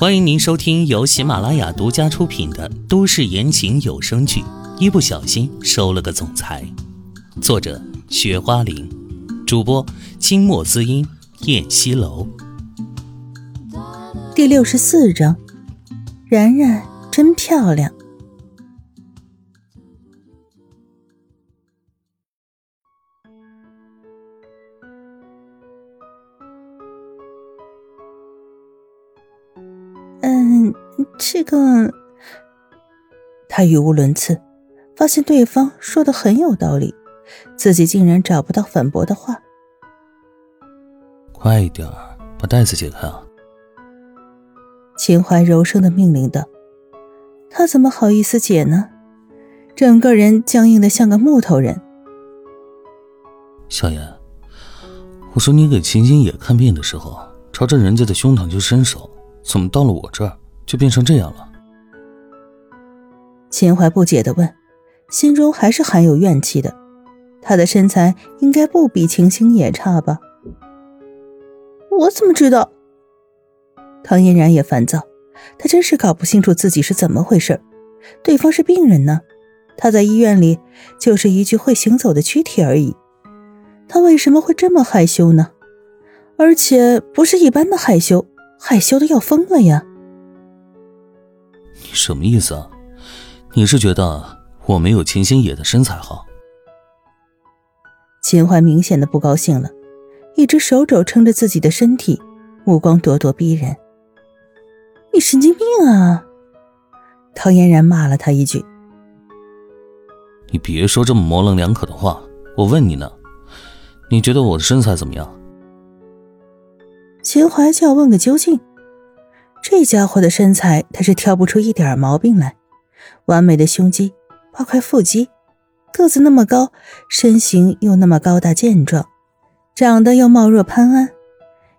欢迎您收听由喜马拉雅独家出品的都市言情有声剧《一不小心收了个总裁》，作者：雪花玲，主播：清墨滋音、燕西楼。第六十四章，然然真漂亮。这个，他语无伦次，发现对方说的很有道理，自己竟然找不到反驳的话。快一点，把袋子解开啊！秦淮柔声的命令道。他怎么好意思解呢？整个人僵硬的像个木头人。小言，我说你给秦星野看病的时候，朝着人家的胸膛就伸手，怎么到了我这儿？就变成这样了。秦淮不解的问，心中还是含有怨气的。他的身材应该不比秦星也差吧？我怎么知道？唐嫣然也烦躁，他真是搞不清楚自己是怎么回事。对方是病人呢，他在医院里就是一具会行走的躯体而已。他为什么会这么害羞呢？而且不是一般的害羞，害羞的要疯了呀！你什么意思啊？你是觉得我没有秦星野的身材好？秦淮明显的不高兴了，一只手肘撑着自己的身体，目光咄咄逼人。你神经病啊！唐嫣然骂了他一句。你别说这么模棱两可的话，我问你呢，你觉得我的身材怎么样？秦淮就要问个究竟。这家伙的身材，他是挑不出一点毛病来。完美的胸肌，八块腹肌，个子那么高，身形又那么高大健壮，长得又貌若潘安。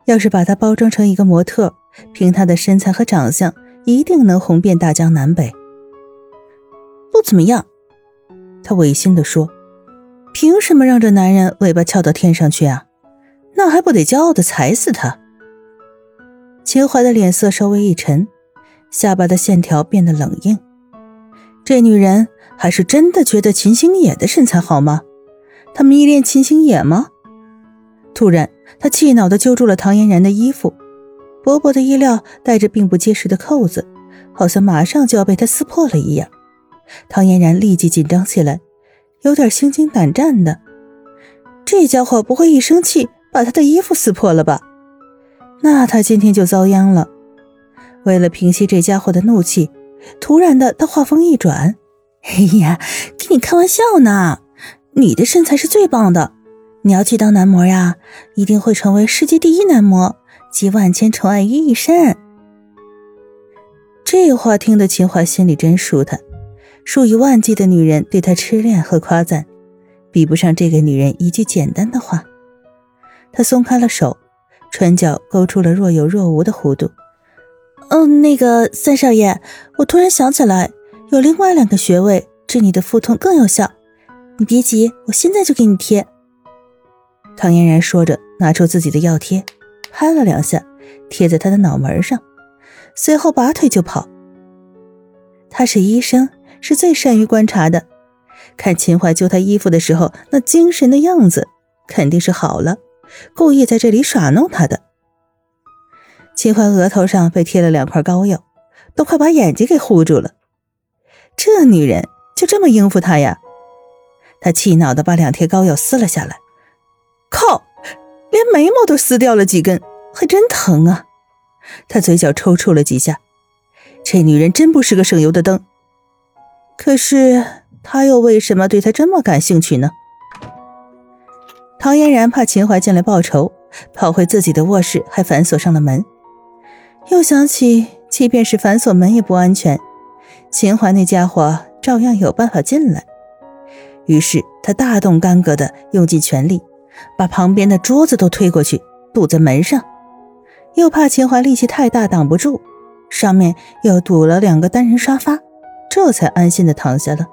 要是把他包装成一个模特，凭他的身材和长相，一定能红遍大江南北。不怎么样，他违心地说：“凭什么让这男人尾巴翘到天上去啊？那还不得骄傲的踩死他？”秦淮的脸色稍微一沉，下巴的线条变得冷硬。这女人还是真的觉得秦星野的身材好吗？她迷恋秦星野吗？突然，她气恼地揪住了唐嫣然的衣服，薄薄的衣料带着并不结实的扣子，好像马上就要被她撕破了一样。唐嫣然立即紧张起来，有点心惊胆战的。这家伙不会一生气把她的衣服撕破了吧？那他今天就遭殃了。为了平息这家伙的怒气，突然的他话锋一转：“哎呀，跟你开玩笑呢！你的身材是最棒的，你要去当男模呀，一定会成为世界第一男模，集万千宠爱于一身。”这话听得秦淮心里真舒坦，数以万计的女人对他痴恋和夸赞，比不上这个女人一句简单的话。他松开了手。唇角勾出了若有若无的弧度。嗯，那个三少爷，我突然想起来，有另外两个穴位治你的腹痛更有效。你别急，我现在就给你贴。唐嫣然说着，拿出自己的药贴，拍了两下，贴在他的脑门上，随后拔腿就跑。他是医生，是最善于观察的，看秦淮揪他衣服的时候那精神的样子，肯定是好了。故意在这里耍弄他的，秦淮额头上被贴了两块膏药，都快把眼睛给糊住了。这女人就这么应付他呀？他气恼的把两贴膏药撕了下来。靠，连眉毛都撕掉了几根，还真疼啊！他嘴角抽搐了几下。这女人真不是个省油的灯。可是他又为什么对她这么感兴趣呢？唐嫣然怕秦淮进来报仇，跑回自己的卧室，还反锁上了门。又想起，即便是反锁门也不安全，秦淮那家伙照样有办法进来。于是他大动干戈的用尽全力，把旁边的桌子都推过去堵在门上，又怕秦淮力气太大挡不住，上面又堵了两个单人沙发，这才安心的躺下了。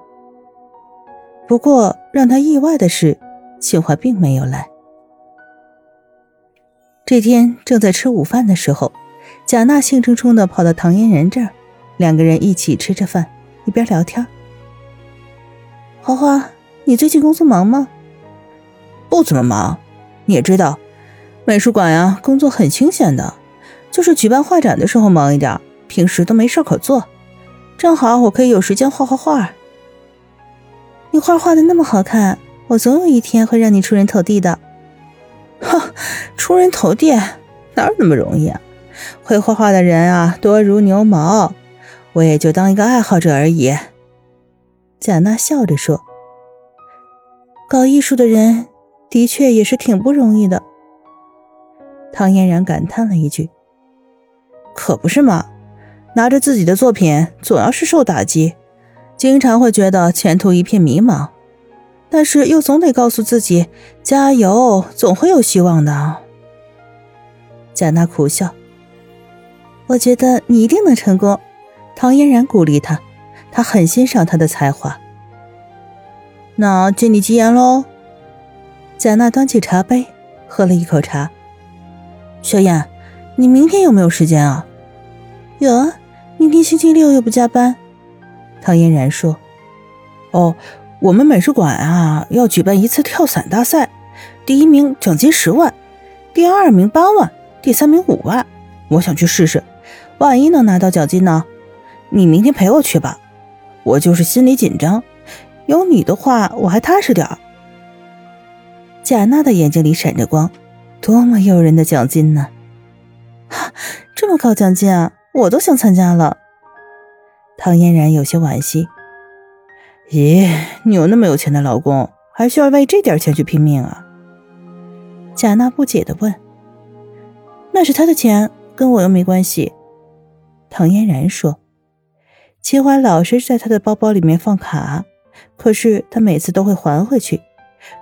不过让他意外的是。秦淮并没有来。这天正在吃午饭的时候，贾娜兴冲冲的跑到唐嫣然这儿，两个人一起吃着饭，一边聊天。花花，你最近工作忙吗？不怎么忙，你也知道，美术馆呀，工作很清闲的，就是举办画展的时候忙一点，平时都没事可做。正好我可以有时间画画画。你画画的那么好看，我总有一天会让你出人头地的。哼，出人头地哪有那么容易啊？会画画的人啊，多如牛毛，我也就当一个爱好者而已。贾娜笑着说：“搞艺术的人的确也是挺不容易的。”唐嫣然感叹了一句：“可不是嘛。”拿着自己的作品，总要是受打击，经常会觉得前途一片迷茫，但是又总得告诉自己加油，总会有希望的。贾娜苦笑：“我觉得你一定能成功。”唐嫣然鼓励他，他很欣赏他的才华。那借你吉言喽。贾娜端起茶杯，喝了一口茶。小燕，你明天有没有时间啊？有啊。明天星期六又不加班，唐嫣然说：“哦，我们美术馆啊要举办一次跳伞大赛，第一名奖金十万，第二名八万，第三名五万。我想去试试，万一能拿到奖金呢？你明天陪我去吧，我就是心里紧张，有你的话我还踏实点儿。”贾娜的眼睛里闪着光，多么诱人的奖金呢！哈，这么高奖金啊！我都想参加了，唐嫣然有些惋惜。咦，你有那么有钱的老公，还需要为这点钱去拼命啊？贾娜不解的问。那是他的钱，跟我又没关系。唐嫣然说。秦淮老是在他的包包里面放卡，可是他每次都会还回去，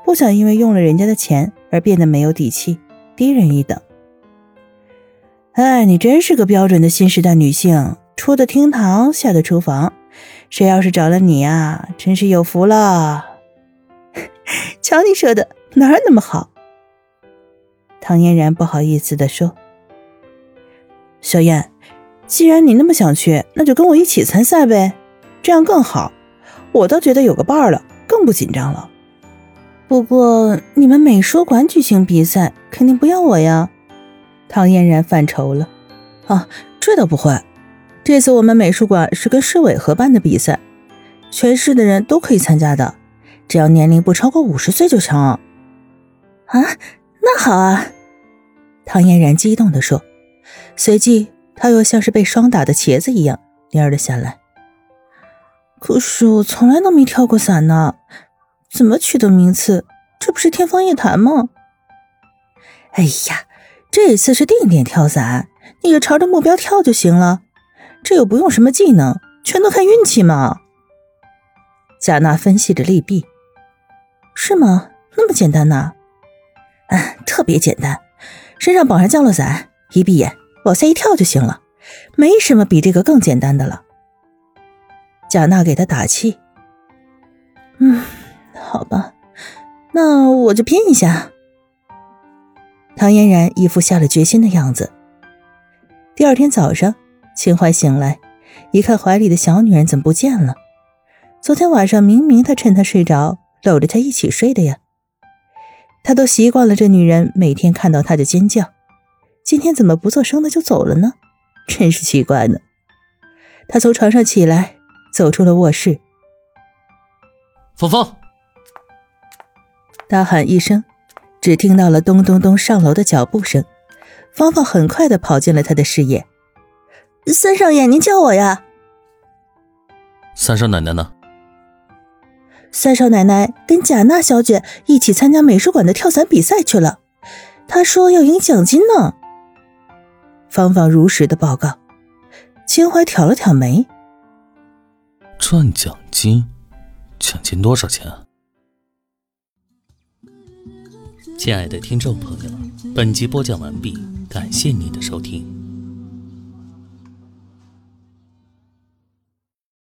不想因为用了人家的钱而变得没有底气，低人一等。哎，你真是个标准的新时代女性，出得厅堂，下得厨房。谁要是找了你呀，真是有福了。瞧你说的，哪儿那么好？唐嫣然不好意思地说：“小燕，既然你那么想去，那就跟我一起参赛呗，这样更好。我倒觉得有个伴儿了，更不紧张了。不过你们美术馆举行比赛，肯定不要我呀。”唐嫣然犯愁了，啊，这倒不会。这次我们美术馆是跟市委合办的比赛，全市的人都可以参加的，只要年龄不超过五十岁就成。啊，那好啊！唐嫣然激动地说，随即她又像是被霜打的茄子一样蔫了下来。可是我从来都没跳过伞呢，怎么取得名次？这不是天方夜谭吗？哎呀！这次是定点跳伞，你就朝着目标跳就行了，这又不用什么技能，全都看运气嘛。贾娜分析着利弊，是吗？那么简单呢？啊，特别简单，身上绑上降落伞，一闭眼往下一跳就行了，没什么比这个更简单的了。贾娜给他打气。嗯，好吧，那我就拼一下。唐嫣然一副下了决心的样子。第二天早上，秦淮醒来，一看怀里的小女人怎么不见了？昨天晚上明明他趁她睡着，搂着她一起睡的呀。他都习惯了这女人每天看到他就尖叫，今天怎么不做声的就走了呢？真是奇怪呢。他从床上起来，走出了卧室。芳芳，大喊一声。只听到了咚咚咚上楼的脚步声，芳芳很快的跑进了他的视野。三少爷，您叫我呀？三少奶奶呢？三少奶奶跟贾娜小姐一起参加美术馆的跳伞比赛去了，她说要赢奖金呢。芳芳如实的报告。秦淮挑了挑眉，赚奖金？奖金多少钱啊？亲爱的听众朋友，本集播讲完毕，感谢您的收听。